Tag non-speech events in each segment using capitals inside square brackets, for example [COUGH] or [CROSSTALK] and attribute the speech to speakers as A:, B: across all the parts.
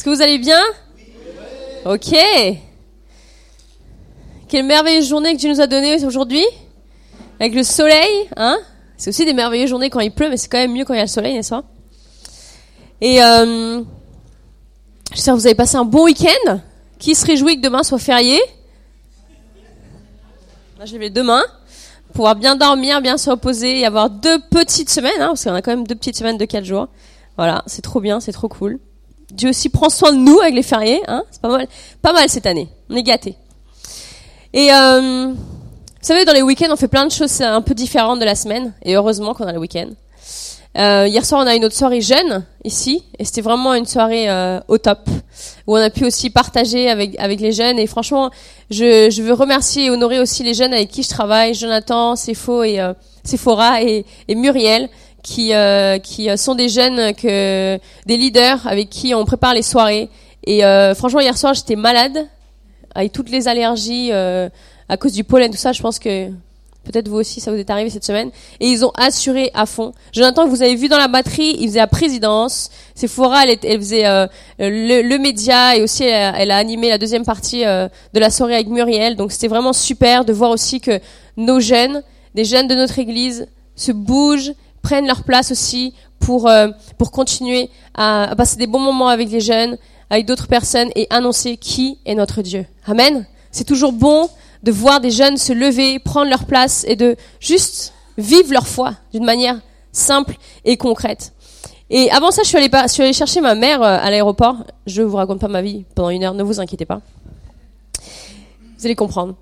A: Est-ce que vous allez bien? Ok. Quelle merveilleuse journée que tu nous as donnée aujourd'hui avec le soleil, hein C'est aussi des merveilleuses journées quand il pleut, mais c'est quand même mieux quand il y a le soleil, n'est-ce pas? Et euh, j'espère que vous avez passé un bon week-end. Qui se réjouit que demain soit férié? Moi, je vais demain pouvoir bien dormir, bien se reposer et avoir deux petites semaines, hein, parce qu'on a quand même deux petites semaines de quatre jours. Voilà, c'est trop bien, c'est trop cool. Dieu aussi prend soin de nous avec les fériés, hein, c'est pas mal, pas mal cette année. On est gâtés. Et euh, vous savez, dans les week-ends, on fait plein de choses un peu différentes de la semaine, et heureusement qu'on a le week-end. Euh, hier soir, on a une autre soirée jeune ici, et c'était vraiment une soirée euh, au top, où on a pu aussi partager avec avec les jeunes. Et franchement, je, je veux remercier et honorer aussi les jeunes avec qui je travaille, Jonathan, et euh, Sephora et, et Muriel, qui euh, qui sont des jeunes que des leaders avec qui on prépare les soirées. Et euh, franchement, hier soir, j'étais malade avec toutes les allergies à cause du pollen, tout ça. Je pense que Peut-être vous aussi, ça vous est arrivé cette semaine. Et ils ont assuré à fond. Jonathan, vous avez vu dans la batterie, il faisait la présidence. Sephora, elle, elle faisait euh, le, le, média et aussi elle, a animé la deuxième partie euh, de la soirée avec Muriel. Donc c'était vraiment super de voir aussi que nos jeunes, des jeunes de notre église, se bougent, prennent leur place aussi pour euh, pour continuer à, à passer des bons moments avec les jeunes, avec d'autres personnes et annoncer qui est notre Dieu. Amen. C'est toujours bon de voir des jeunes se lever, prendre leur place et de juste vivre leur foi d'une manière simple et concrète. Et avant ça, je suis allée, je suis allée chercher ma mère euh, à l'aéroport. Je vous raconte pas ma vie pendant une heure, ne vous inquiétez pas. Vous allez comprendre.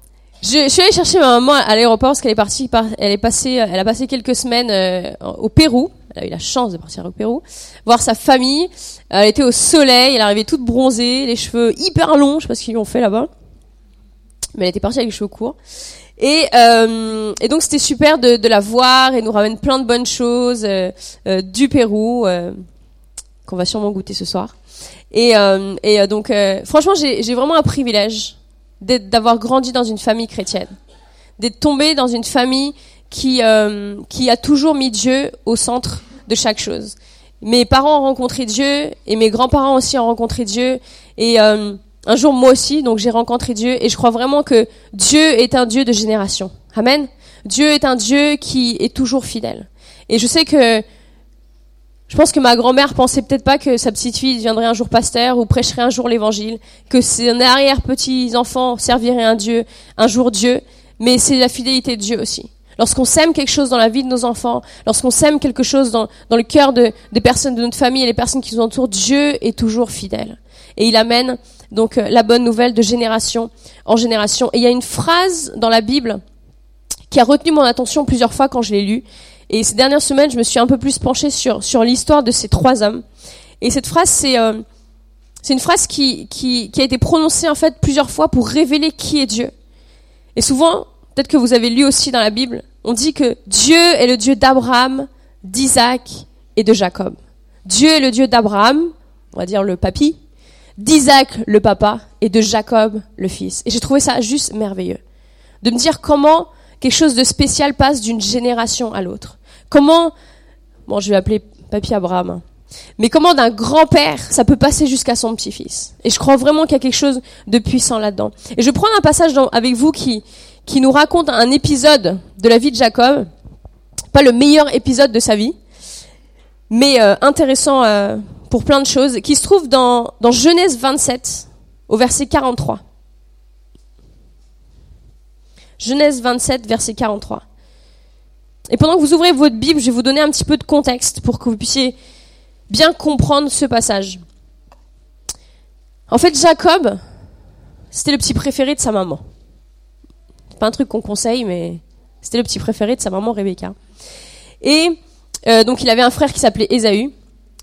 A: Je, je suis allée chercher ma maman à l'aéroport parce qu'elle est partie, elle est passée, elle a passé quelques semaines euh, au Pérou. Elle a eu la chance de partir au Pérou, voir sa famille. Elle était au soleil, elle arrivée toute bronzée, les cheveux hyper longs, je sais pas ce qu'ils lui ont fait là-bas mais elle était partie avec les cheveux courts. Et, euh, et donc c'était super de, de, la voir et nous ramène plein de bonnes choses euh, euh, du Pérou euh, qu'on va sûrement goûter ce soir. Et, euh, et donc franchement j'ai vraiment un privilège d'avoir grandi dans une famille chrétienne, d'être tombé dans une famille qui qui a toujours mis Dieu au centre de chaque chose. Mes parents ont rencontré Dieu et mes grands-parents aussi ont rencontré Dieu et un jour moi aussi, donc j'ai rencontré Dieu et je crois vraiment que Dieu est un Dieu de génération. Amen. Dieu est un Dieu qui est toujours fidèle. Et je sais que je pense que ma grand-mère pensait peut-être pas que sa petite fille deviendrait un jour pasteur ou prêcherait un jour l'évangile, que ses arrière-petits enfants serviraient un Dieu, un jour Dieu, mais c'est la fidélité de Dieu aussi. Lorsqu'on sème quelque chose dans la vie de nos enfants, lorsqu'on sème quelque chose dans, le cœur de, des personnes de notre famille et les personnes qui nous entourent, Dieu est toujours fidèle. Et il amène donc euh, la bonne nouvelle de génération en génération. Et il y a une phrase dans la Bible qui a retenu mon attention plusieurs fois quand je l'ai lue. Et ces dernières semaines, je me suis un peu plus penchée sur, sur l'histoire de ces trois hommes. Et cette phrase, c'est euh, c'est une phrase qui, qui, qui a été prononcée en fait plusieurs fois pour révéler qui est Dieu. Et souvent, peut-être que vous avez lu aussi dans la Bible, on dit que Dieu est le Dieu d'Abraham, d'Isaac et de Jacob. Dieu est le Dieu d'Abraham, on va dire le papy, d'Isaac le papa et de Jacob le fils. Et j'ai trouvé ça juste merveilleux. De me dire comment quelque chose de spécial passe d'une génération à l'autre. Comment, bon, je vais appeler papy Abraham, hein. mais comment d'un grand-père, ça peut passer jusqu'à son petit-fils? Et je crois vraiment qu'il y a quelque chose de puissant là-dedans. Et je prends un passage avec vous qui, qui nous raconte un épisode de la vie de Jacob, pas le meilleur épisode de sa vie, mais euh, intéressant euh, pour plein de choses, qui se trouve dans, dans Genèse 27, au verset 43. Genèse 27, verset 43. Et pendant que vous ouvrez votre Bible, je vais vous donner un petit peu de contexte pour que vous puissiez bien comprendre ce passage. En fait, Jacob, c'était le petit préféré de sa maman. C'est pas un truc qu'on conseille, mais c'était le petit préféré de sa maman Rebecca. Et euh, donc il avait un frère qui s'appelait Ésaü.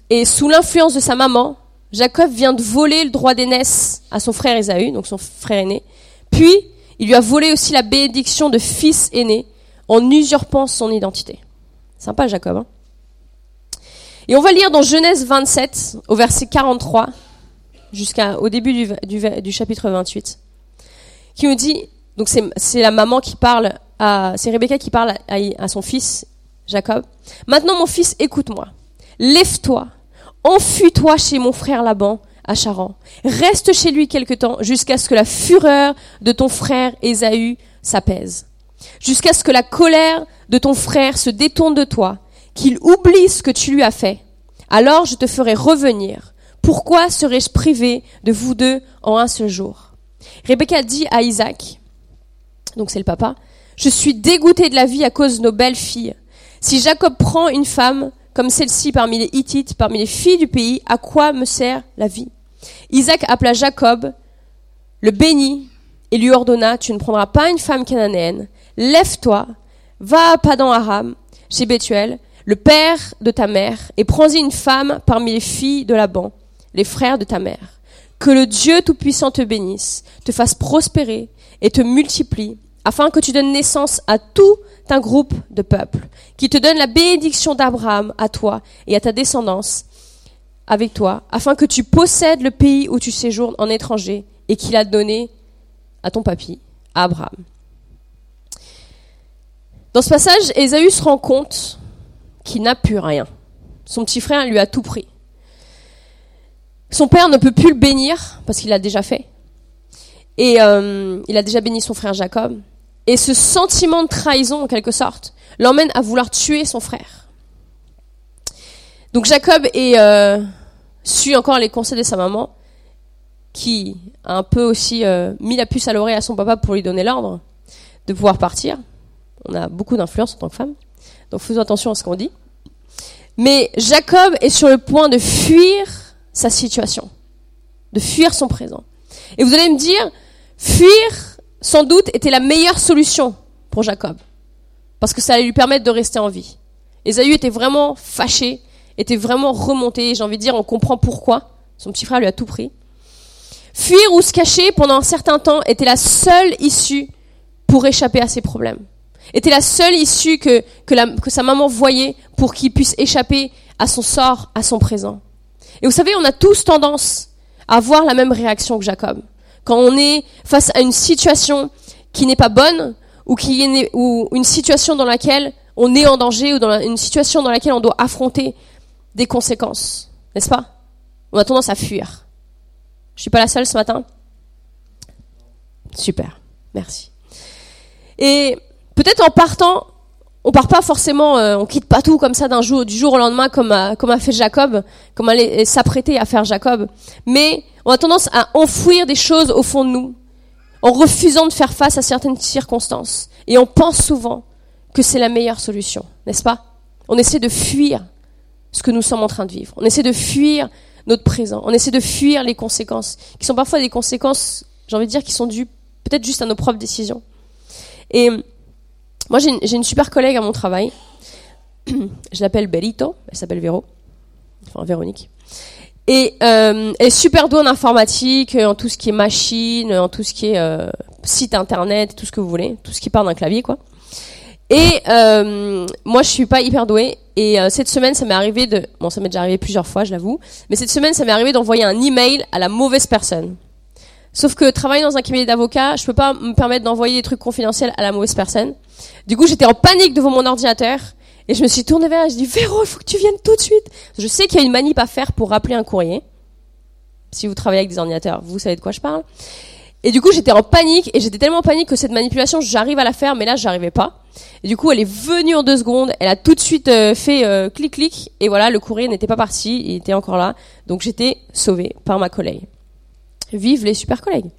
A: Et sous l'influence de sa maman, Jacob vient de voler le droit d'aînesse à son frère Ésaü, donc son frère aîné. Puis, il lui a volé aussi la bénédiction de fils aîné en usurpant son identité. Sympa Jacob. Hein Et on va lire dans Genèse 27, au verset 43, jusqu'au début du, chapitre 28, qui nous dit, donc c'est la maman qui parle c'est Rebecca qui parle à, à son fils Jacob. Maintenant mon fils, écoute-moi. Lève-toi, enfuis-toi chez mon frère Laban, à Charan. Reste chez lui quelque temps jusqu'à ce que la fureur de ton frère Ésaü s'apaise. Jusqu'à ce que la colère de ton frère se détourne de toi, qu'il oublie ce que tu lui as fait. Alors je te ferai revenir. Pourquoi serais-je privé de vous deux en un seul jour? Rebecca dit à Isaac, donc c'est le papa, je suis dégoûté de la vie à cause de nos belles filles. Si Jacob prend une femme comme celle-ci parmi les Hittites, parmi les filles du pays, à quoi me sert la vie? Isaac appela Jacob, le bénit et lui ordonna, tu ne prendras pas une femme cananéenne, lève-toi, va à Padan Aram, chez Bethuel, le père de ta mère, et prends-y une femme parmi les filles de Laban, les frères de ta mère. Que le Dieu Tout-Puissant te bénisse, te fasse prospérer et te multiplie, afin que tu donnes naissance à tout un groupe de peuples, qui te donne la bénédiction d'Abraham à toi et à ta descendance avec toi, afin que tu possèdes le pays où tu séjournes en étranger et qu'il a donné à ton papy, à Abraham. Dans ce passage, Ésaü se rend compte qu'il n'a plus rien. Son petit frère lui a tout pris. Son père ne peut plus le bénir parce qu'il l'a déjà fait. Et euh, il a déjà béni son frère Jacob. Et ce sentiment de trahison, en quelque sorte, l'emmène à vouloir tuer son frère. Donc Jacob est, euh, suit encore les conseils de sa maman, qui a un peu aussi euh, mis la puce à l'oreille à son papa pour lui donner l'ordre de pouvoir partir. On a beaucoup d'influence en tant que femme, donc faisons attention à ce qu'on dit. Mais Jacob est sur le point de fuir sa situation, de fuir son présent. Et vous allez me dire, fuir, sans doute, était la meilleure solution pour Jacob, parce que ça allait lui permettre de rester en vie. Ésaü était vraiment fâché, était vraiment remonté, j'ai envie de dire, on comprend pourquoi. Son petit frère lui a tout pris. Fuir ou se cacher pendant un certain temps était la seule issue pour échapper à ses problèmes. Était la seule issue que, que, sa maman voyait pour qu'il puisse échapper à son sort, à son présent. Et vous savez, on a tous tendance à avoir la même réaction que Jacob. Quand on est face à une situation qui n'est pas bonne, ou, qui est, ou une situation dans laquelle on est en danger, ou dans une situation dans laquelle on doit affronter des conséquences, n'est-ce pas? On a tendance à fuir. Je suis pas la seule ce matin Super, merci. Et peut-être en partant, on part pas forcément, euh, on quitte pas tout comme ça d'un jour, du jour au lendemain, comme a, comme a fait Jacob, comme allait s'apprêter à faire Jacob. Mais on a tendance à enfouir des choses au fond de nous, en refusant de faire face à certaines circonstances. Et on pense souvent que c'est la meilleure solution, n'est-ce pas? On essaie de fuir ce que nous sommes en train de vivre. On essaie de fuir notre présent. On essaie de fuir les conséquences, qui sont parfois des conséquences, j'ai envie de dire, qui sont dues peut-être juste à nos propres décisions. Et moi, j'ai une, super collègue à mon travail. [CLEARS THROAT] Je l'appelle Belito. Elle s'appelle Véro. Enfin, Véronique. Et euh, elle est super douée en informatique, en tout ce qui est machine, en tout ce qui est euh, site internet, tout ce que vous voulez, tout ce qui part d'un clavier, quoi. Et euh, moi, je suis pas hyper douée. Et euh, cette semaine, ça m'est arrivé de, bon, ça m'est déjà arrivé plusieurs fois, je l'avoue, mais cette semaine, ça m'est arrivé d'envoyer un email à la mauvaise personne. Sauf que travailler dans un cabinet d'avocat, je peux pas me permettre d'envoyer des trucs confidentiels à la mauvaise personne. Du coup, j'étais en panique devant mon ordinateur et je me suis tournée vers elle. Je dis Véro, il faut que tu viennes tout de suite. Je sais qu'il y a une manip à faire pour rappeler un courrier. Si vous travaillez avec des ordinateurs, vous savez de quoi je parle. Et du coup, j'étais en panique et j'étais tellement en panique que cette manipulation, j'arrive à la faire, mais là, j'arrivais pas. Et du coup, elle est venue en deux secondes, elle a tout de suite euh, fait euh, clic clic et voilà, le courrier n'était pas parti, il était encore là. Donc j'étais sauvée par ma collègue. Vive les super collègues.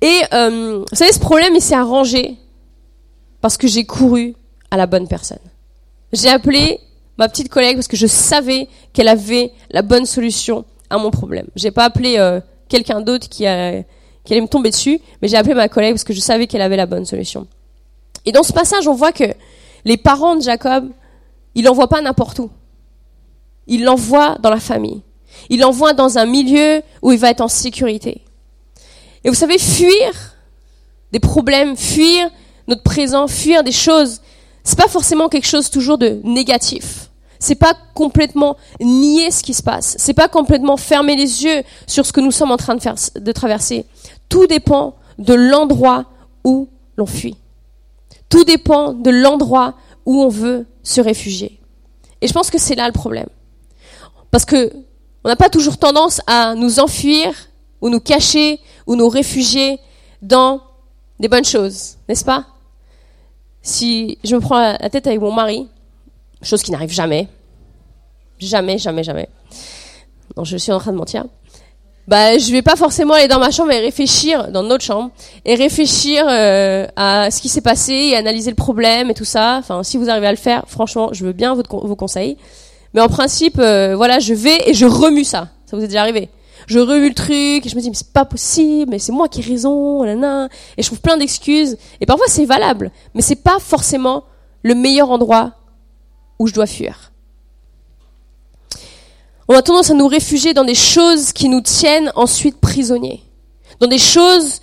A: Et euh, vous savez, ce problème, il s'est arrangé parce que j'ai couru à la bonne personne. J'ai appelé ma petite collègue parce que je savais qu'elle avait la bonne solution à mon problème. J'ai pas appelé quelqu'un d'autre qui a qui allait me tomber dessus, mais j'ai appelé ma collègue parce que je savais qu'elle avait la bonne solution. Et dans ce passage, on voit que les parents de Jacob, ils l'envoient pas n'importe où. Ils l'envoient dans la famille. Ils l'envoient dans un milieu où il va être en sécurité. Et vous savez, fuir des problèmes, fuir notre présent, fuir des choses, c'est pas forcément quelque chose toujours de négatif. C'est pas complètement nier ce qui se passe. C'est pas complètement fermer les yeux sur ce que nous sommes en train de, faire, de traverser. Tout dépend de l'endroit où l'on fuit. Tout dépend de l'endroit où on veut se réfugier. Et je pense que c'est là le problème. Parce que On n'a pas toujours tendance à nous enfuir ou nous cacher ou nous réfugier dans des bonnes choses, n'est-ce pas? Si je me prends la tête avec mon mari, chose qui n'arrive jamais, jamais, jamais, jamais. Je suis en train de mentir. Bah, je vais pas forcément aller dans ma chambre et réfléchir dans notre chambre et réfléchir euh, à ce qui s'est passé et analyser le problème et tout ça. Enfin, si vous arrivez à le faire, franchement, je veux bien vos conseils. Mais en principe, euh, voilà, je vais et je remue ça. Ça vous est déjà arrivé Je remue le truc et je me dis mais c'est pas possible, mais c'est moi qui ai raison, et je trouve plein d'excuses. Et parfois c'est valable, mais c'est pas forcément le meilleur endroit où je dois fuir. On a tendance à nous réfugier dans des choses qui nous tiennent ensuite prisonniers. Dans des choses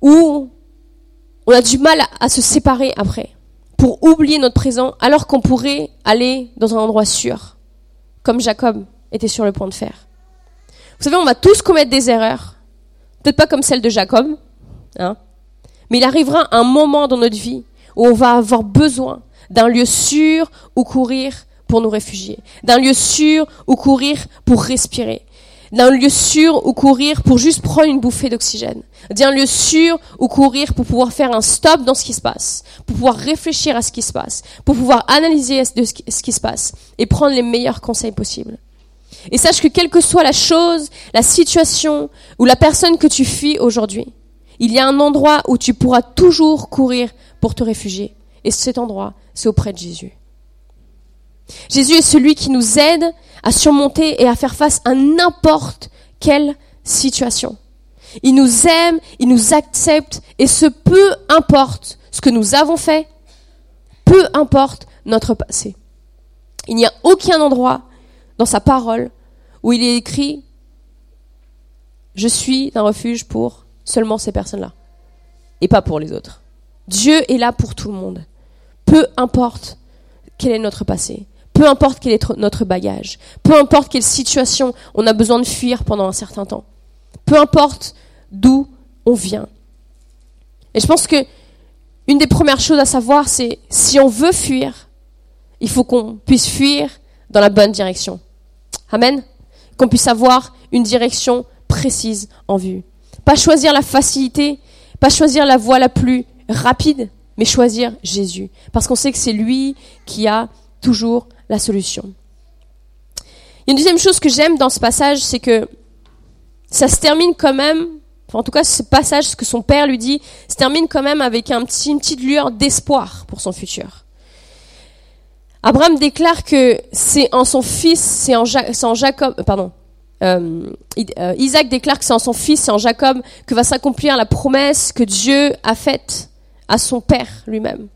A: où on a du mal à se séparer après. Pour oublier notre présent alors qu'on pourrait aller dans un endroit sûr. Comme Jacob était sur le point de faire. Vous savez, on va tous commettre des erreurs. Peut-être pas comme celle de Jacob. Hein, mais il arrivera un moment dans notre vie où on va avoir besoin d'un lieu sûr où courir pour nous réfugier, d'un lieu sûr où courir pour respirer, d'un lieu sûr où courir pour juste prendre une bouffée d'oxygène, d'un lieu sûr où courir pour pouvoir faire un stop dans ce qui se passe, pour pouvoir réfléchir à ce qui se passe, pour pouvoir analyser ce qui se passe et prendre les meilleurs conseils possibles. Et sache que quelle que soit la chose, la situation ou la personne que tu fuis aujourd'hui, il y a un endroit où tu pourras toujours courir pour te réfugier. Et cet endroit, c'est auprès de Jésus. Jésus est celui qui nous aide à surmonter et à faire face à n'importe quelle situation. Il nous aime, il nous accepte, et ce peu importe ce que nous avons fait, peu importe notre passé. Il n'y a aucun endroit dans sa parole où il est écrit Je suis un refuge pour seulement ces personnes-là, et pas pour les autres. Dieu est là pour tout le monde. Peu importe quel est notre passé, peu importe quel est notre bagage, peu importe quelle situation on a besoin de fuir pendant un certain temps, peu importe d'où on vient. Et je pense que une des premières choses à savoir, c'est si on veut fuir, il faut qu'on puisse fuir dans la bonne direction. Amen. Qu'on puisse avoir une direction précise en vue. Pas choisir la facilité, pas choisir la voie la plus rapide, mais choisir Jésus. Parce qu'on sait que c'est lui qui a toujours la solution. Il y a une deuxième chose que j'aime dans ce passage, c'est que ça se termine quand même, en tout cas ce passage, ce que son père lui dit, se termine quand même avec une petite lueur d'espoir pour son futur. Abraham déclare que c'est en son fils, c'est en, en, Jacob, euh, pardon, euh, euh, Isaac déclare que c'est en son fils, c'est en Jacob que va s'accomplir la promesse que Dieu a faite à son père lui-même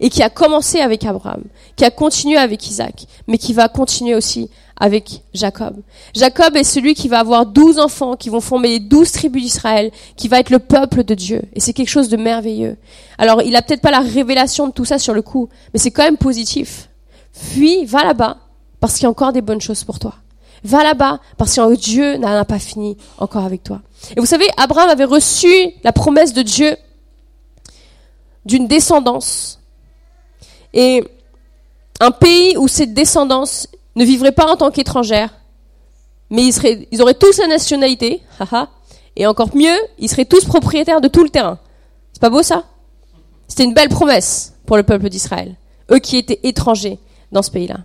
A: et qui a commencé avec Abraham, qui a continué avec Isaac, mais qui va continuer aussi avec Jacob. Jacob est celui qui va avoir douze enfants, qui vont former les douze tribus d'Israël, qui va être le peuple de Dieu. Et c'est quelque chose de merveilleux. Alors, il a peut-être pas la révélation de tout ça sur le coup, mais c'est quand même positif. Fuis, va là-bas, parce qu'il y a encore des bonnes choses pour toi. Va là-bas, parce que Dieu n'a pas fini encore avec toi. Et vous savez, Abraham avait reçu la promesse de Dieu d'une descendance et un pays où cette descendance ne vivrait pas en tant qu'étrangère, mais ils auraient tous la nationalité, et encore mieux, ils seraient tous propriétaires de tout le terrain. C'est pas beau ça? C'était une belle promesse pour le peuple d'Israël, eux qui étaient étrangers dans ce pays-là.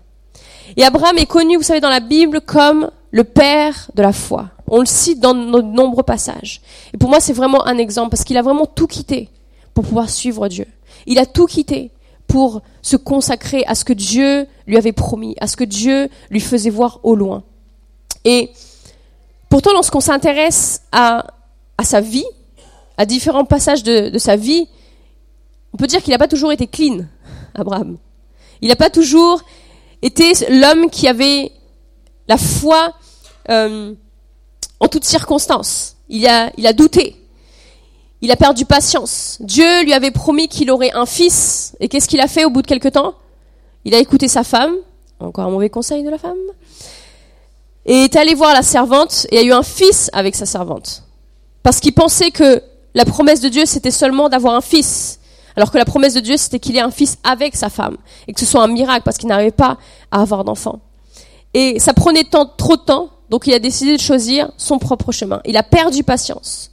A: Et Abraham est connu, vous savez, dans la Bible comme le père de la foi. On le cite dans de nombreux passages. Et pour moi, c'est vraiment un exemple parce qu'il a vraiment tout quitté pour pouvoir suivre Dieu. Il a tout quitté pour se consacrer à ce que Dieu lui avait promis, à ce que Dieu lui faisait voir au loin. Et pourtant, lorsqu'on s'intéresse à, sa vie, à différents passages de, sa vie, on peut dire qu'il n'a pas toujours été clean, Abraham. Il n'a pas toujours été l'homme qui avait la foi euh, en toutes circonstances. Il a douté. Il a perdu patience. Dieu lui avait promis qu'il aurait un fils. Et qu'est-ce qu'il a fait au bout de quelque temps? Il a écouté sa femme. Encore un mauvais conseil de la femme. Et est allé voir la servante et a eu un fils avec sa servante. Parce qu'il pensait que la promesse de Dieu, c'était seulement d'avoir un fils. Alors que la promesse de Dieu, c'était qu'il ait un fils avec sa femme. Et que ce soit un miracle parce qu'il n'arrivait pas à avoir d'enfant. Et ça prenait tant, trop de temps, donc il a décidé de choisir son propre chemin. Il a perdu patience.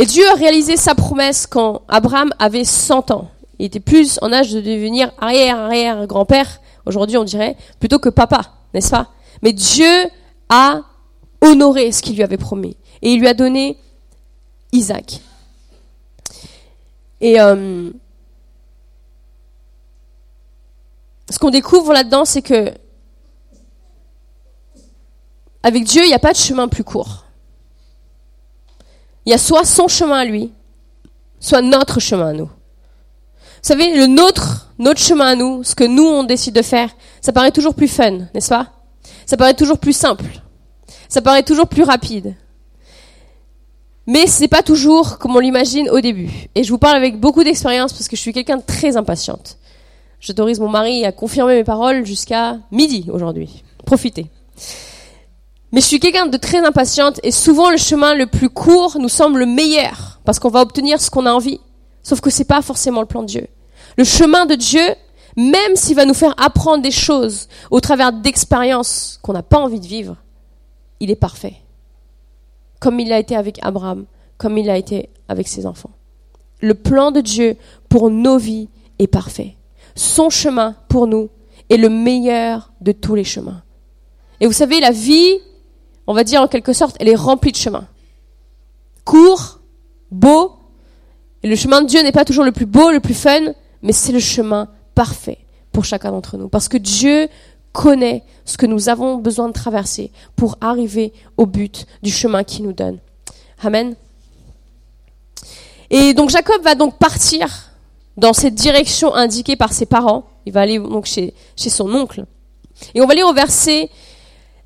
A: Et Dieu a réalisé sa promesse quand Abraham avait 100 ans. Il était plus en âge de devenir arrière-arrière-grand-père, aujourd'hui on dirait, plutôt que papa, n'est-ce pas? Mais Dieu a honoré ce qu'il lui avait promis. Et il lui a donné Isaac. Et euh, ce qu'on découvre là-dedans, c'est que avec Dieu, il n'y a pas de chemin plus court. Il y a soit son chemin à lui, soit notre chemin à nous. Vous savez, le nôtre, notre chemin à nous, ce que nous on décide de faire, ça paraît toujours plus fun, n'est-ce pas? Ça paraît toujours plus simple. Ça paraît toujours plus rapide. Mais c'est pas toujours comme on l'imagine au début. Et je vous parle avec beaucoup d'expérience parce que je suis quelqu'un de très impatiente. J'autorise mon mari à confirmer mes paroles jusqu'à midi aujourd'hui. Profitez. Mais je suis quelqu'un de très impatiente et souvent le chemin le plus court nous semble le meilleur parce qu'on va obtenir ce qu'on a envie. Sauf que c'est pas forcément le plan de Dieu. Le chemin de Dieu, même s'il va nous faire apprendre des choses au travers d'expériences qu'on n'a pas envie de vivre, il est parfait. Comme il l'a été avec Abraham, comme il l'a été avec ses enfants. Le plan de Dieu pour nos vies est parfait. Son chemin pour nous est le meilleur de tous les chemins. Et vous savez, la vie on va dire en quelque sorte, elle est remplie de chemins. Court, beau, et le chemin de Dieu n'est pas toujours le plus beau, le plus fun, mais c'est le chemin parfait pour chacun d'entre nous. Parce que Dieu connaît ce que nous avons besoin de traverser pour arriver au but du chemin qu'il nous donne. Amen. Et donc Jacob va donc partir dans cette direction indiquée par ses parents. Il va aller donc chez, chez son oncle. Et on va lire au verset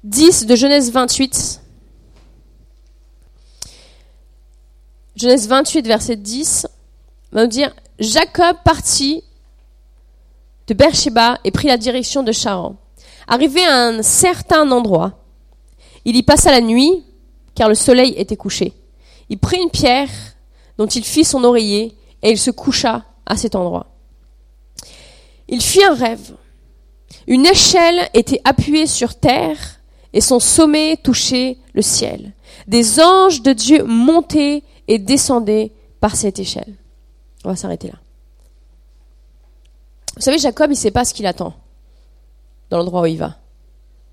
A: 10 de Genèse 28. Genèse 28, verset 10, va nous dire Jacob partit de Beersheba et prit la direction de Charan. Arrivé à un certain endroit, il y passa la nuit, car le soleil était couché. Il prit une pierre dont il fit son oreiller et il se coucha à cet endroit. Il fit un rêve. Une échelle était appuyée sur terre et son sommet touchait le ciel. Des anges de Dieu montaient et descendaient par cette échelle. On va s'arrêter là. Vous savez, Jacob, il ne sait pas ce qu'il attend dans l'endroit où il va.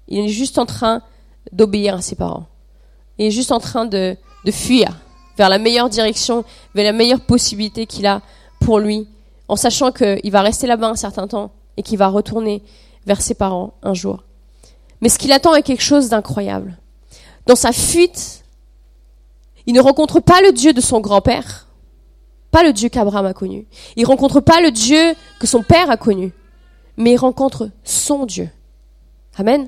A: Il est juste en train d'obéir à ses parents. Il est juste en train de, de fuir vers la meilleure direction, vers la meilleure possibilité qu'il a pour lui, en sachant qu'il va rester là-bas un certain temps et qu'il va retourner vers ses parents un jour. Mais ce qu'il attend est quelque chose d'incroyable. Dans sa fuite, il ne rencontre pas le Dieu de son grand-père, pas le Dieu qu'Abraham a connu. Il rencontre pas le Dieu que son père a connu, mais il rencontre son Dieu. Amen.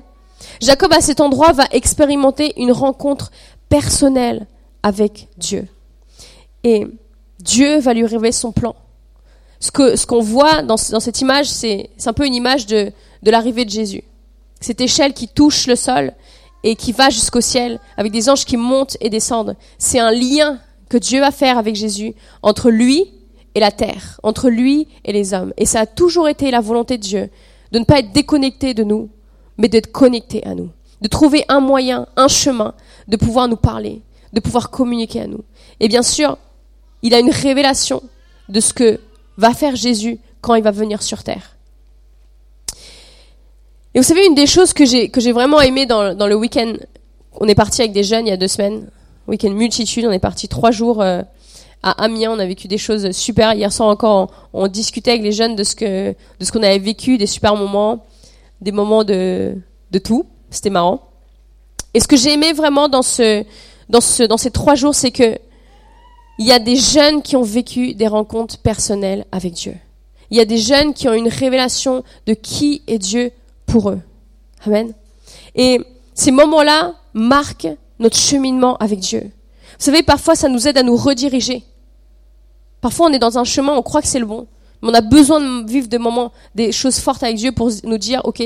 A: Jacob à cet endroit va expérimenter une rencontre personnelle avec Dieu. Et Dieu va lui révéler son plan. Ce que ce qu'on voit dans, dans, cette image, c'est un peu une image de, de l'arrivée de Jésus cette échelle qui touche le sol et qui va jusqu'au ciel, avec des anges qui montent et descendent. C'est un lien que Dieu va faire avec Jésus entre lui et la terre, entre lui et les hommes. Et ça a toujours été la volonté de Dieu de ne pas être déconnecté de nous, mais d'être connecté à nous, de trouver un moyen, un chemin, de pouvoir nous parler, de pouvoir communiquer à nous. Et bien sûr, il a une révélation de ce que va faire Jésus quand il va venir sur terre. Et vous savez, une des choses que j'ai que j'ai vraiment aimé dans, le week-end, on est parti avec des jeunes il y a deux semaines, week-end multitude, on est parti trois jours euh, à Amiens, on a vécu des choses super. Hier soir encore, on, discutait avec les jeunes de ce que de ce qu'on avait vécu, des super moments, des moments de de tout. C'était marrant. Et ce que j'ai aimé vraiment dans ce dans ce dans ces trois jours, c'est que il y a des jeunes qui ont vécu des rencontres personnelles avec Dieu. Il y a des jeunes qui ont une révélation de qui est Dieu pour eux. Amen. Et ces moments-là marquent notre cheminement avec Dieu. Vous savez, parfois, ça nous aide à nous rediriger. Parfois, on est dans un chemin, on croit que c'est le bon. Mais on a besoin de vivre des moments, des choses fortes avec Dieu pour nous dire, OK,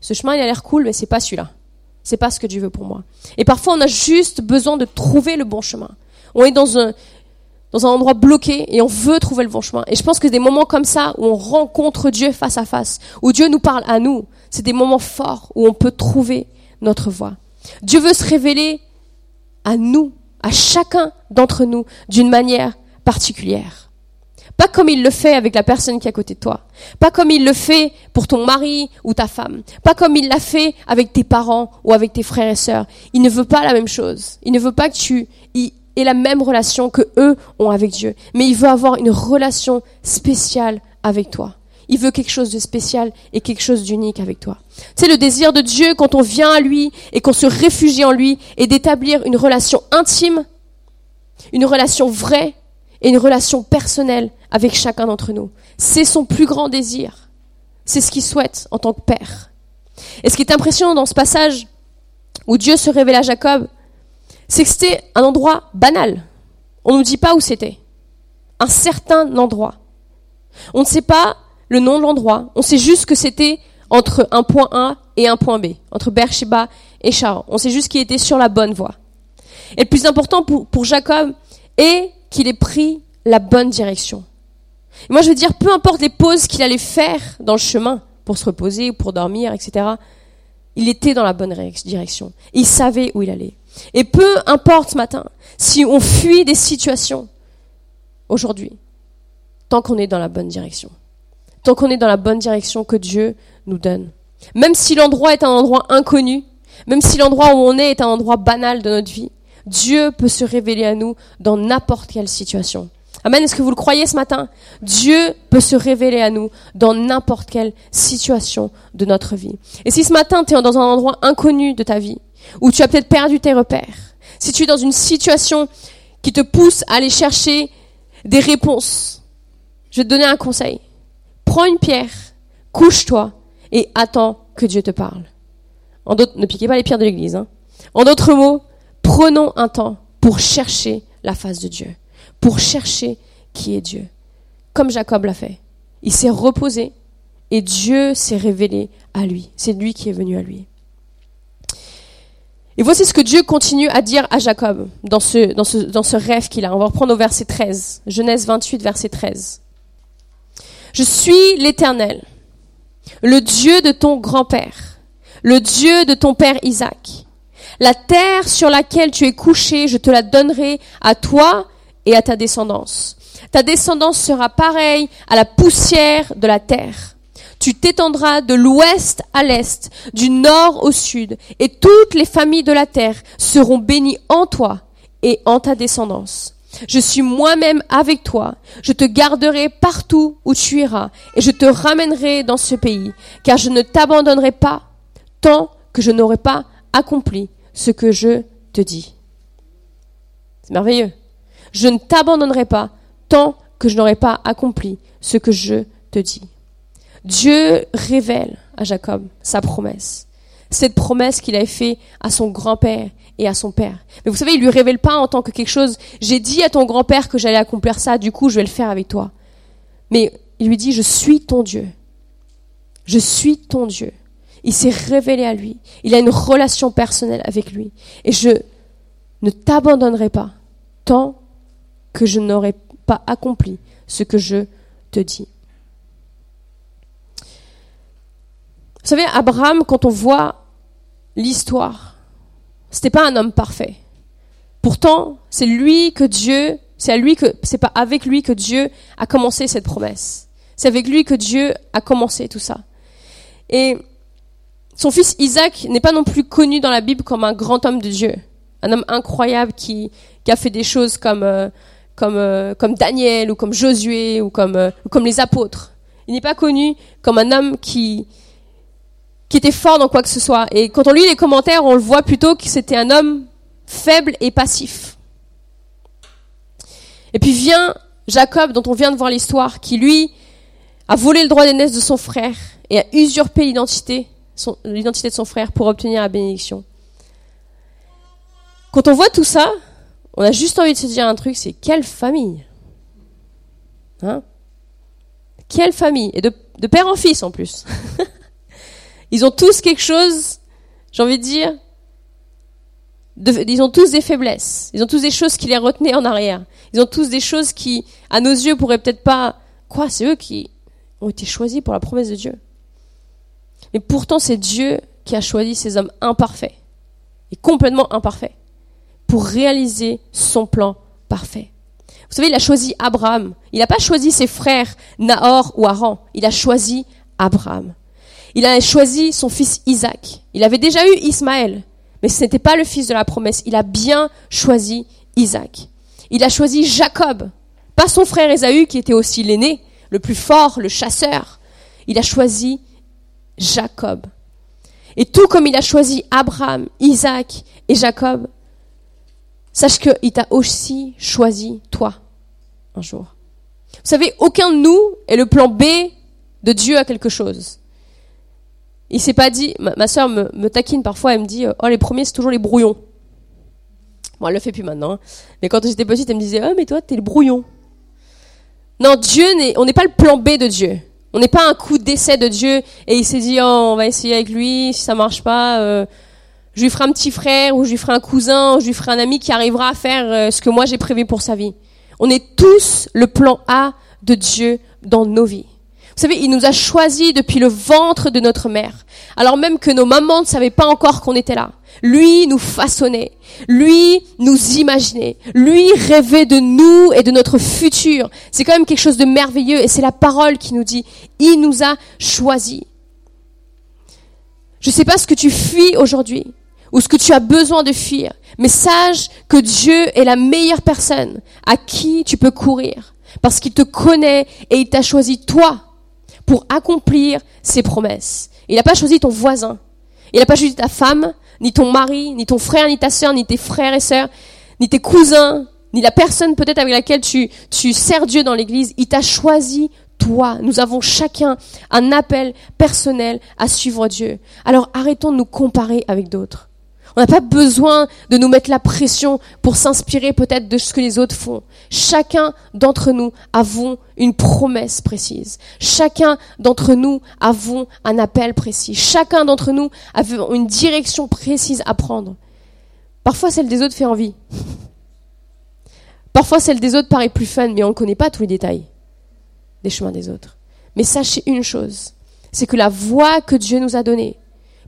A: ce chemin, il a l'air cool, mais c'est pas celui-là. C'est pas ce que Dieu veut pour moi. Et parfois, on a juste besoin de trouver le bon chemin. On est dans un, dans un endroit bloqué et on veut trouver le bon chemin. Et je pense que des moments comme ça où on rencontre Dieu face à face, où Dieu nous parle à nous, C'est des moments forts où on peut trouver notre voie. Dieu veut se révéler à nous, à chacun d'entre nous, d'une manière particulière. Pas comme il le fait avec la personne qui est à côté de toi. Pas comme il le fait pour ton mari ou ta femme. Pas comme il l'a fait avec tes parents ou avec tes frères et sœurs. Il ne veut pas la même chose. Il ne veut pas que tu aies la même relation que eux ont avec Dieu. Mais il veut avoir une relation spéciale avec toi. Il veut quelque chose de spécial et quelque chose d'unique avec toi. C'est le désir de Dieu quand on vient à lui et qu'on se réfugie en lui et d'établir une relation intime, une relation vraie et une relation personnelle avec chacun d'entre nous. C'est son plus grand désir. C'est ce qu'il souhaite en tant que père. Et ce qui est impressionnant dans ce passage où Dieu se révèle à Jacob, c'est que c'était un endroit banal. On ne nous dit pas où c'était. Un certain endroit. On ne sait pas le nom de l'endroit. On sait juste que c'était entre un point A et un point B, entre Beersheba et Charan. On sait juste qu'il était sur la bonne voie. Et le plus important pour, pour Jacob est qu'il ait pris la bonne direction. Moi, je veux dire, peu importe les pauses qu'il allait faire dans le chemin pour se reposer, pour dormir, etc., il était dans la bonne direction. Il savait où il allait. Et peu importe ce matin si on fuit des situations aujourd'hui, tant qu'on est dans la bonne direction tant qu'on est dans la bonne direction que Dieu nous donne. Même si l'endroit est un endroit inconnu, même si l'endroit où on est est un endroit banal de notre vie, Dieu peut se révéler à nous dans n'importe quelle situation. Amen. Est-ce que vous le croyez ce matin? Dieu peut se révéler à nous dans n'importe quelle situation de notre vie. Et si ce matin tu es dans un endroit inconnu de ta vie, où tu as peut-être perdu tes repères, si tu es dans une situation qui te pousse à aller chercher des réponses, je vais te donner un conseil prends une pierre, couche-toi et attends que Dieu te parle. En d'autres, ne piquez pas les pierres de l'église. Hein. En d'autres mots, prenons un temps pour chercher la face de Dieu, pour chercher qui est Dieu. Comme Jacob l'a fait. Il s'est reposé et Dieu s'est révélé à lui. C'est lui qui est venu à lui. Et voici ce que Dieu continue à dire à Jacob dans ce, dans ce, dans ce rêve qu'il a. On va reprendre au verset 13. Genèse 28, verset 13. Je suis l'Éternel, le Dieu de ton grand-père, le Dieu de ton père Isaac. La terre sur laquelle tu es couché, je te la donnerai à toi et à ta descendance. Ta descendance sera pareille à la poussière de la terre. Tu t'étendras de l'ouest à l'est, du nord au sud, et toutes les familles de la terre seront bénies en toi et en ta descendance. Je suis moi-même avec toi. Je te garderai partout où tu iras et je te ramènerai dans ce pays, car je ne t'abandonnerai pas tant que je n'aurai pas accompli ce que je te dis. C'est merveilleux. Je ne t'abandonnerai pas tant que je n'aurai pas accompli ce que je te dis. Dieu révèle à Jacob sa promesse. Cette promesse qu'il avait faite à son grand-père et à son père. Mais vous savez, il lui révèle pas en tant que quelque chose, j'ai dit à ton grand-père que j'allais accomplir ça, du coup je vais le faire avec toi. Mais il lui dit, je suis ton Dieu. Je suis ton Dieu. Il s'est révélé à lui. Il a une relation personnelle avec lui. Et je ne t'abandonnerai pas tant que je n'aurai pas accompli ce que je te dis. Vous savez, Abraham, quand on voit l'histoire, c'était pas un homme parfait. Pourtant, c'est lui que Dieu, c'est à lui que, c'est pas avec lui que Dieu a commencé cette promesse. C'est avec lui que Dieu a commencé tout ça. Et son fils Isaac n'est pas non plus connu dans la Bible comme un grand homme de Dieu, un homme incroyable qui, qui a fait des choses comme euh, comme euh, comme Daniel ou comme Josué ou comme euh, ou comme les apôtres. Il n'est pas connu comme un homme qui qui était fort dans quoi que ce soit. Et quand on lit les commentaires, on le voit plutôt que c'était un homme faible et passif. Et puis vient Jacob, dont on vient de voir l'histoire, qui lui a volé le droit d'aînesse de son frère et a usurpé l'identité, l'identité de son frère pour obtenir la bénédiction. Quand on voit tout ça, on a juste envie de se dire un truc, c'est quelle famille hein? Quelle famille Et de, de père en fils en plus. [LAUGHS] Ils ont tous quelque chose, j'ai envie de dire, ils ont tous des faiblesses. Ils ont tous des choses qui les retenaient en arrière. Ils ont tous des choses qui, à nos yeux, pourraient peut-être pas. Quoi C'est eux qui ont été choisis pour la promesse de Dieu. Mais pourtant, c'est Dieu qui a choisi ces hommes imparfaits, et complètement imparfaits, pour réaliser son plan parfait. Vous savez, il a choisi Abraham. Il n'a pas choisi ses frères Nahor ou Haran. Il a choisi Abraham. Il a choisi son fils Isaac. Il avait déjà eu Ismaël, mais ce n'était pas le fils de la promesse. Il a bien choisi Isaac. Il a choisi Jacob, pas son frère Ésaü qui était aussi l'aîné, le plus fort, le chasseur. Il a choisi Jacob. Et tout comme il a choisi Abraham, Isaac et Jacob, sache qu'il t'a aussi choisi toi un jour. Vous savez, aucun de nous est le plan B de Dieu à quelque chose. Il s'est pas dit, ma, soeur me, taquine parfois, elle me dit, oh les premiers c'est toujours les brouillons. Bon, elle le fait plus maintenant. Hein. Mais quand j'étais petite, elle me disait, oh mais toi t'es le brouillon. Non, Dieu n'est, on n'est pas le plan B de Dieu. On n'est pas un coup d'essai de Dieu et il s'est dit, oh on va essayer avec lui, si ça marche pas, euh, je lui ferai un petit frère ou je lui ferai un cousin ou je lui ferai un ami qui arrivera à faire euh, ce que moi j'ai prévu pour sa vie. On est tous le plan A de Dieu dans nos vies. Vous savez, il nous a choisis depuis le ventre de notre mère, alors même que nos mamans ne savaient pas encore qu'on était là. Lui nous façonnait, lui nous imaginait, lui rêvait de nous et de notre futur. C'est quand même quelque chose de merveilleux et c'est la parole qui nous dit, il nous a choisis. Je ne sais pas ce que tu fuis aujourd'hui ou ce que tu as besoin de fuir, mais sache que Dieu est la meilleure personne à qui tu peux courir parce qu'il te connaît et il t'a choisi toi pour accomplir ses promesses. Il n'a pas choisi ton voisin. Il n'a pas choisi ta femme, ni ton mari, ni ton frère, ni ta sœur, ni tes frères et sœurs, ni tes cousins, ni la personne peut-être avec laquelle tu, tu sers Dieu dans l'église. Il t'a choisi toi. Nous avons chacun un appel personnel à suivre Dieu. Alors arrêtons de nous comparer avec d'autres. On n'a pas besoin de nous mettre la pression pour s'inspirer peut-être de ce que les autres font. Chacun d'entre nous avons une promesse précise. Chacun d'entre nous avons un appel précis. Chacun d'entre nous avons une direction précise à prendre. Parfois celle des autres fait envie. [LAUGHS] Parfois celle des autres paraît plus fun, mais on ne connaît pas tous les détails des chemins des autres. Mais sachez une chose, c'est que la voie que Dieu nous a donnée,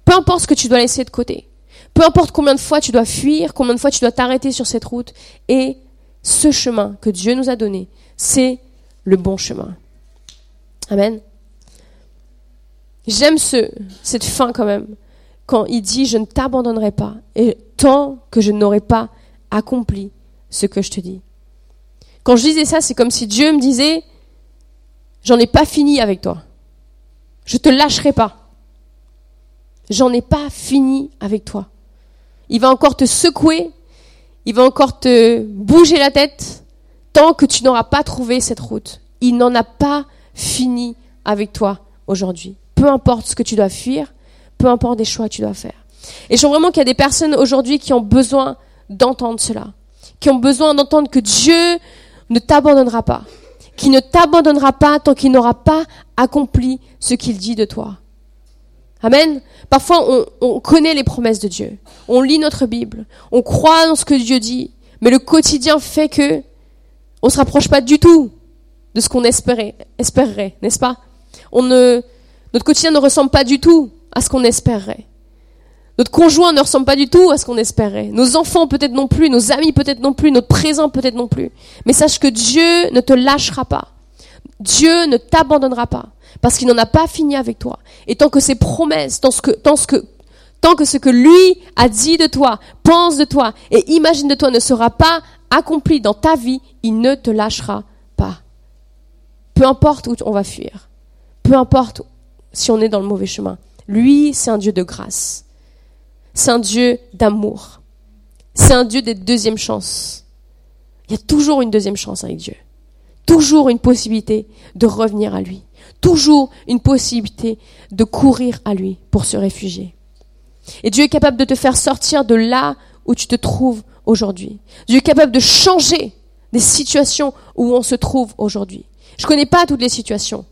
A: peu importe ce que tu dois laisser de côté, peu importe combien de fois tu dois fuir, combien de fois tu dois t'arrêter sur cette route, et ce chemin que Dieu nous a donné, c'est le bon chemin. Amen. J'aime ce, cette fin quand même, quand il dit je ne t'abandonnerai pas, et tant que je n'aurai pas accompli ce que je te dis. Quand je disais ça, c'est comme si Dieu me disait, j'en ai pas fini avec toi. Je te lâcherai pas. J'en ai pas fini avec toi. Il va encore te secouer, il va encore te bouger la tête tant que tu n'auras pas trouvé cette route. Il n'en a pas fini avec toi aujourd'hui. Peu importe ce que tu dois fuir, peu importe les choix que tu dois faire. Et je sens vraiment qu'il y a des personnes aujourd'hui qui ont besoin d'entendre cela, qui ont besoin d'entendre que Dieu ne t'abandonnera pas, qui ne t'abandonnera pas tant qu'il n'aura pas accompli ce qu'il dit de toi. Amen. Parfois, on, connaît les promesses de Dieu. On lit notre Bible. On croit dans ce que Dieu dit. Mais le quotidien fait que on se rapproche pas du tout de ce qu'on espérait, espérerait, n'est-ce pas? Notre quotidien ne ressemble pas du tout à ce qu'on espérerait. Notre conjoint ne ressemble pas du tout à ce qu'on espérait. Nos enfants peut-être non plus, nos amis peut-être non plus, notre présent peut-être non plus. Mais sache que Dieu ne te lâchera pas. Dieu ne t'abandonnera pas parce qu'il n'en a pas fini avec toi. Et tant que ses promesses, tant, que, tant, que, tant que ce que lui a dit de toi, pense de toi et imagine de toi ne sera pas accompli dans ta vie, il ne te lâchera pas. Peu importe où on va fuir, peu importe si on est dans le mauvais chemin, lui, c'est un Dieu de grâce. C'est un Dieu d'amour. C'est un Dieu des deuxièmes chances. Il y a toujours une deuxième chance avec Dieu. Toujours une possibilité de revenir à lui toujours une possibilité de courir à lui pour se réfugier. Et Dieu est capable de te faire sortir de là où tu te trouves aujourd'hui. Dieu est capable de changer des situations où on se trouve aujourd'hui. Je ne connais pas toutes les situations,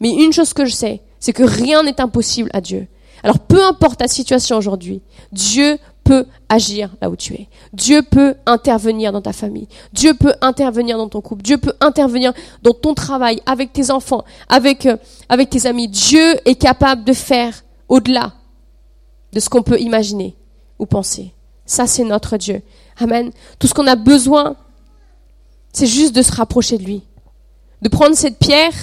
A: mais une chose que je sais, c'est que rien n'est impossible à Dieu. Alors peu importe ta situation aujourd'hui, Dieu peut agir là où tu es. Dieu peut intervenir dans ta famille. Dieu peut intervenir dans ton couple. Dieu peut intervenir dans ton travail, avec tes enfants, avec, euh, avec tes amis. Dieu est capable de faire au-delà de ce qu'on peut imaginer ou penser. Ça, c'est notre Dieu. Amen. Tout ce qu'on a besoin, c'est juste de se rapprocher de lui. De prendre cette pierre.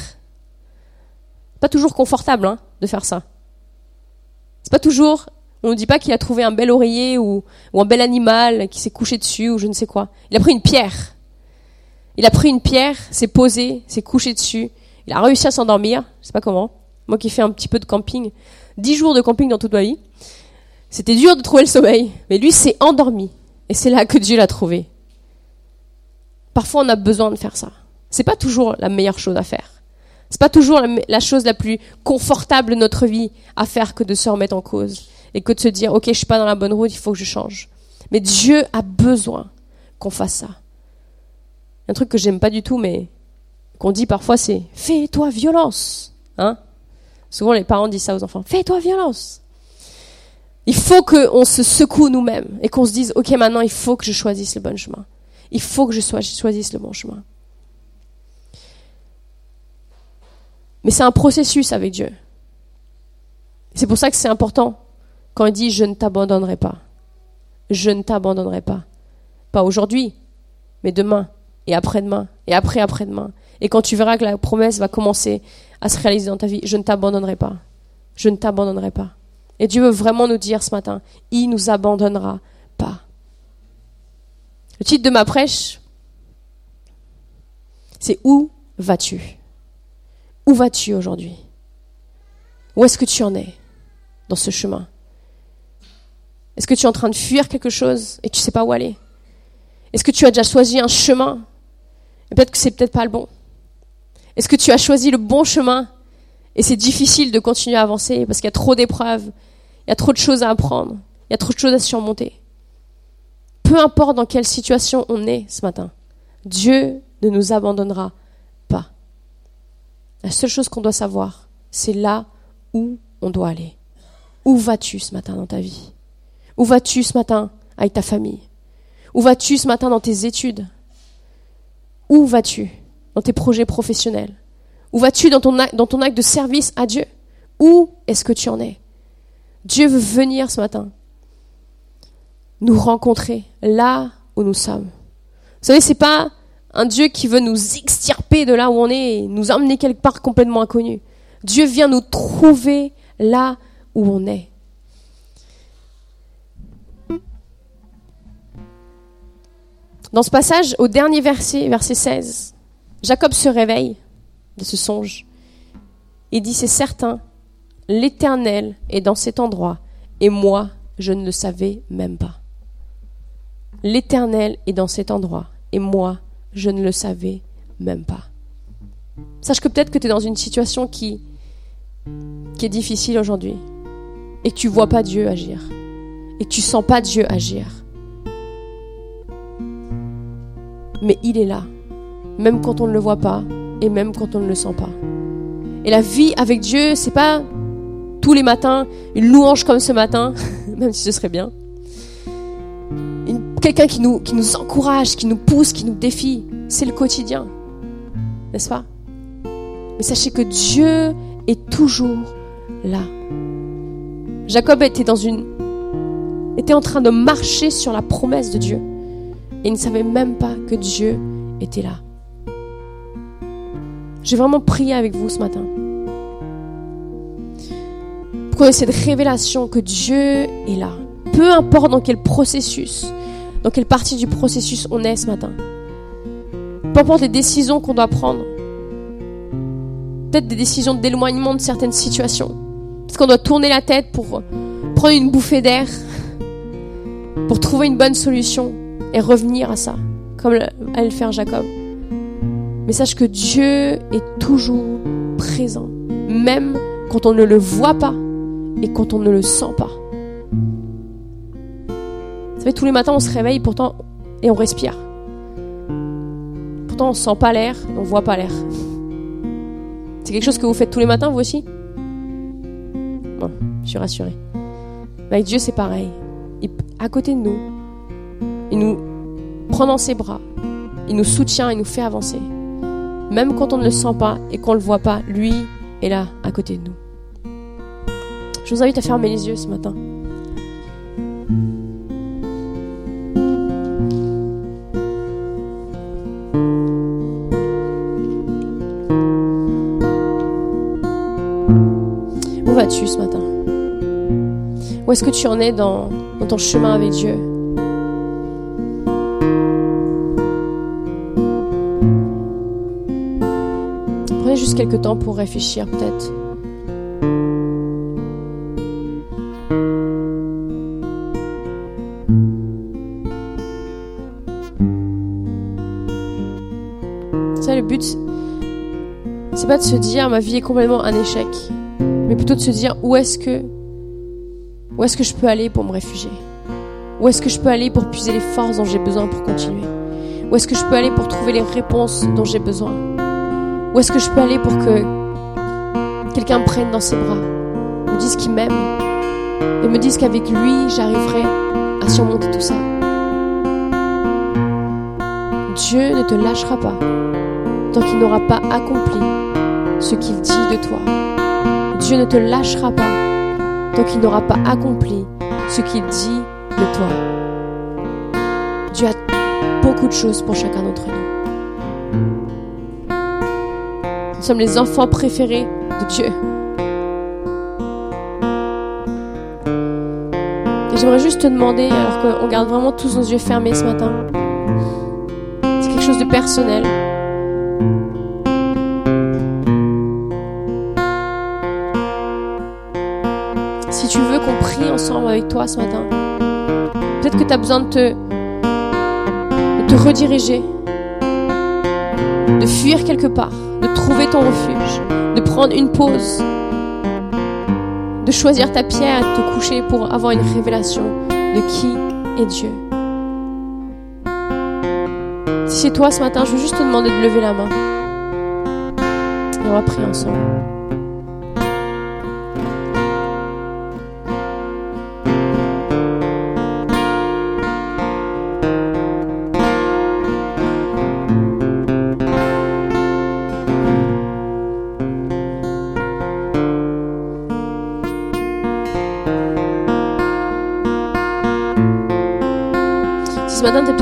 A: Pas toujours confortable hein, de faire ça. C'est pas toujours. On ne dit pas qu'il a trouvé un bel oreiller ou, un bel animal qui s'est couché dessus ou je ne sais quoi. Il a pris une pierre. Il a pris une pierre, s'est posé, s'est couché dessus. Il a réussi à s'endormir. Je sais pas comment. Moi qui fais un petit peu de camping, dix jours de camping dans toute ma vie. C'était dur de trouver le sommeil, mais lui s'est endormi. Et c'est là que Dieu l'a trouvé. Parfois, on a besoin de faire ça. C'est pas toujours la meilleure chose à faire. C'est pas toujours la, chose la plus confortable de notre vie à faire que de se remettre en cause et que de se dire, ok, je suis pas dans la bonne route, il faut que je change. Mais Dieu a besoin qu'on fasse ça. Un truc que j'aime pas du tout, mais qu'on dit parfois, c'est fais-toi violence. Hein? Souvent, les parents disent ça aux enfants. Fais-toi violence. Il faut qu'on se secoue nous-mêmes et qu'on se dise, OK, maintenant, il faut que je choisisse le bon chemin. Il faut que je choisisse le bon chemin. Mais c'est un processus avec Dieu. C'est pour ça que c'est important quand il dit, je ne t'abandonnerai pas. Je ne t'abandonnerai pas. Pas aujourd'hui, mais demain, et après-demain, et après-après-demain. Et quand tu verras que la promesse va commencer à se réaliser dans ta vie, je ne t'abandonnerai pas. Je ne t'abandonnerai pas. Et Dieu veut vraiment nous dire ce matin, il nous abandonnera pas. Le titre de ma prêche, c'est Où vas-tu? Où vas-tu aujourd'hui? Où est-ce que tu en es dans ce chemin? Est-ce que tu es en train de fuir quelque chose et tu ne sais pas où aller? Est-ce que tu as déjà choisi un chemin? Et peut-être que c'est peut-être pas le bon Est-ce que tu as choisi le bon chemin et c'est difficile de continuer à avancer parce qu'il y a trop d'épreuves, il y a trop de choses à apprendre. Il y a trop de choses à surmonter? Peu importe dans quelle situation on est ce matin, Dieu ne nous abandonnera pas. La seule chose qu'on doit savoir, c'est là où on doit aller. Où vas-tu ce matin dans ta vie? Où vas-tu ce matin avec ta famille? Où vas-tu ce matin dans tes études? Où vas-tu dans tes projets professionnels? Où vas-tu dans ton, acte de service à Dieu? Où est-ce que tu en es? Dieu veut venir ce matin nous rencontrer là où nous sommes. Vous savez, c'est pas un Dieu qui veut nous extirper de là où on est et nous emmener quelque part complètement inconnu. Dieu vient nous trouver là où on est. Dans ce passage, au dernier verset, verset 16, Jacob se réveille de ce songe et dit, c'est certain, l'Éternel est dans cet endroit, et moi, je ne le savais même pas. L'Éternel est dans cet endroit, et moi, je ne le savais même pas. Sache que peut-être que tu es dans une situation qui, est difficile aujourd'hui, et que tu vois pas Dieu agir, et que tu sens pas Dieu agir. Mais il est là, même quand on ne le voit pas, et même quand on ne le sent pas. Et la vie avec Dieu, c'est pas tous les matins, une louange comme ce matin, [LAUGHS] même si ce serait bien. Quelqu'un qui nous, qui nous encourage, qui nous pousse, qui nous défie. C'est le quotidien. N'est-ce pas? Mais sachez que Dieu est toujours là. Jacob était dans une était en train de marcher sur la promesse de Dieu et ne savait même pas que Dieu était là. J'ai vraiment prié avec vous ce matin ait cette révélation que Dieu est là. Peu importe dans quel processus, dans quelle partie du processus on est ce matin. Peu importe les décisions qu'on doit prendre. Peut-être des décisions d'éloignement de certaines situations. Parce qu'on doit tourner la tête pour prendre une bouffée d'air, pour trouver une bonne solution et revenir à ça, comme allait le faire Jacob. Mais sache que Dieu est toujours présent, même quand on ne le voit pas et quand on ne le sent pas. Vous savez, tous les matins, on se réveille pourtant et on respire. Pourtant, on sent pas l'air, on voit pas l'air. C'est quelque chose que vous faites tous les matins, vous aussi? Bon, je suis rassurée. avec Dieu, c'est pareil. Il, à côté de nous, il nous prend dans ses bras, il nous soutient, il nous fait avancer. Même quand on ne le sent pas et qu'on ne le voit pas, lui est là, à côté de nous. Je vous invite à fermer les yeux ce matin. Où vas-tu ce matin? Où est-ce que tu en es dans, dans ton chemin avec Dieu? Quelques temps pour réfléchir peut-être. Ça, le but, c'est pas de se dire ma vie est complètement un échec, mais plutôt de se dire où est-ce que où est-ce que je peux aller pour me réfugier? Où est-ce que je peux aller pour puiser les forces dont j'ai besoin pour continuer? Où est-ce que je peux aller pour trouver les réponses dont j'ai besoin? Où est-ce que je peux aller pour que quelqu'un me prenne dans ses bras, me dise qu'il m'aime et me dise qu'avec lui, j'arriverai à surmonter tout ça? Dieu ne te lâchera pas tant qu'il n'aura pas accompli ce qu'il dit de toi. Dieu ne te lâchera pas tant qu'il n'aura pas accompli ce qu'il dit de toi. Dieu a beaucoup de choses pour chacun d'entre nous. Nous sommes les enfants préférés de Dieu. Et j'aimerais juste te demander, alors qu'on garde vraiment tous nos yeux fermés ce matin, c'est quelque chose de personnel. Si tu veux qu'on prie ensemble avec toi ce matin, peut-être que tu as besoin de te, de te rediriger, de fuir quelque part, trouver ton refuge, de prendre une pause, de choisir ta pierre de te coucher pour avoir une révélation de qui est Dieu. Si c'est toi ce matin, je veux juste te demander de lever la main. Et on va prier ensemble.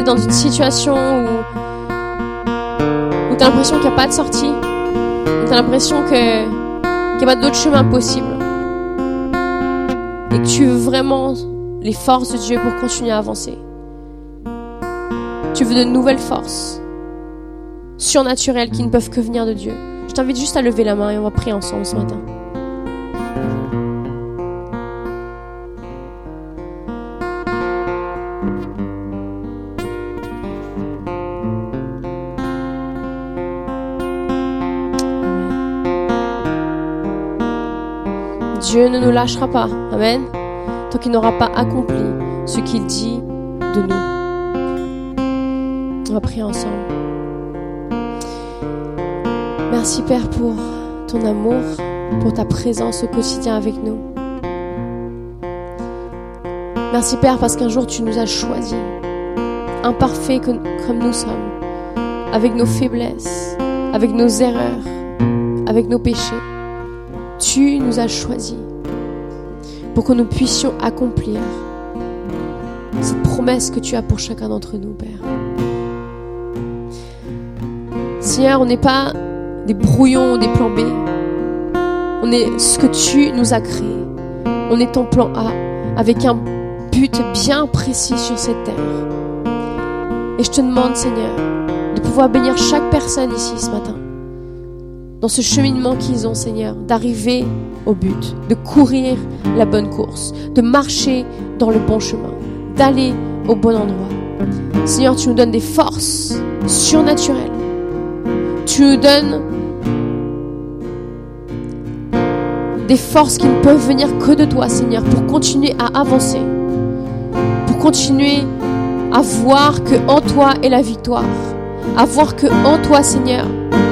A: Dans une situation où, où tu as l'impression qu'il n'y a pas de sortie, où tu as l'impression qu'il n'y a pas d'autre chemin possible, et que tu veux vraiment les forces de Dieu pour continuer à avancer. Tu veux de nouvelles forces surnaturelles qui ne peuvent que venir de Dieu. Je t'invite juste à lever la main et on va prier ensemble ce matin. Dieu ne nous lâchera pas. Amen. Tant qu'il n'aura pas accompli ce qu'il dit de nous. On va prier ensemble. Merci Père pour ton amour, pour ta présence au quotidien avec nous. Merci Père parce qu'un jour tu nous as choisis, imparfaits comme nous sommes, avec nos faiblesses, avec nos erreurs, avec nos péchés. Tu nous as choisis pour que nous puissions accomplir cette promesse que tu as pour chacun d'entre nous, Père. Seigneur, on n'est pas des brouillons ou des plans B. On est ce que tu nous as créé. On est ton plan A avec un but bien précis sur cette terre. Et je te demande, Seigneur, de pouvoir bénir chaque personne ici ce matin dans ce cheminement qu'ils ont, Seigneur, d'arriver au but, de courir la bonne course, de marcher dans le bon chemin, d'aller au bon endroit. Seigneur, tu nous donnes des forces surnaturelles. Tu nous donnes des forces qui ne peuvent venir que de toi, Seigneur, pour continuer à avancer, pour continuer à voir que en toi est la victoire, à voir que en toi, Seigneur,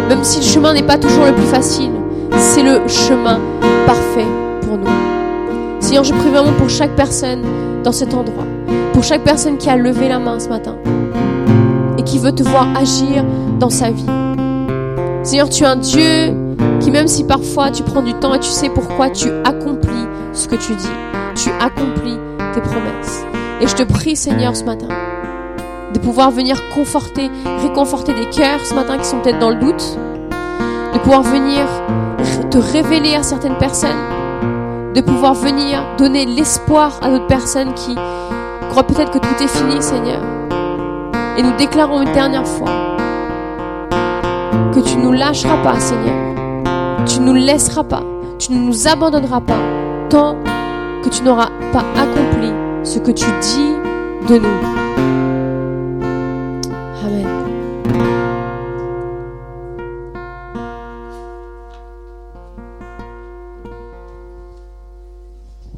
A: même si le chemin n'est pas toujours le plus facile, c'est le chemin parfait pour nous. Seigneur, je prie vraiment pour chaque personne dans cet endroit, pour chaque personne qui a levé la main ce matin et qui veut te voir agir dans sa vie. Seigneur, tu es un Dieu qui, même si parfois tu prends du temps et tu sais pourquoi, tu accomplis ce que tu dis. Tu accomplis tes promesses. Et je te prie, Seigneur, ce matin, pouvoir venir conforter, réconforter des cœurs ce matin qui sont peut-être dans le doute, de pouvoir venir te révéler à certaines personnes, de pouvoir venir donner l'espoir à d'autres personnes qui croient peut-être que tout est fini, Seigneur. Et nous déclarons une dernière fois que tu nous lâcheras pas, Seigneur. Tu ne nous laisseras pas. Tu ne nous abandonneras pas tant que tu n'auras pas accompli ce que tu dis de nous.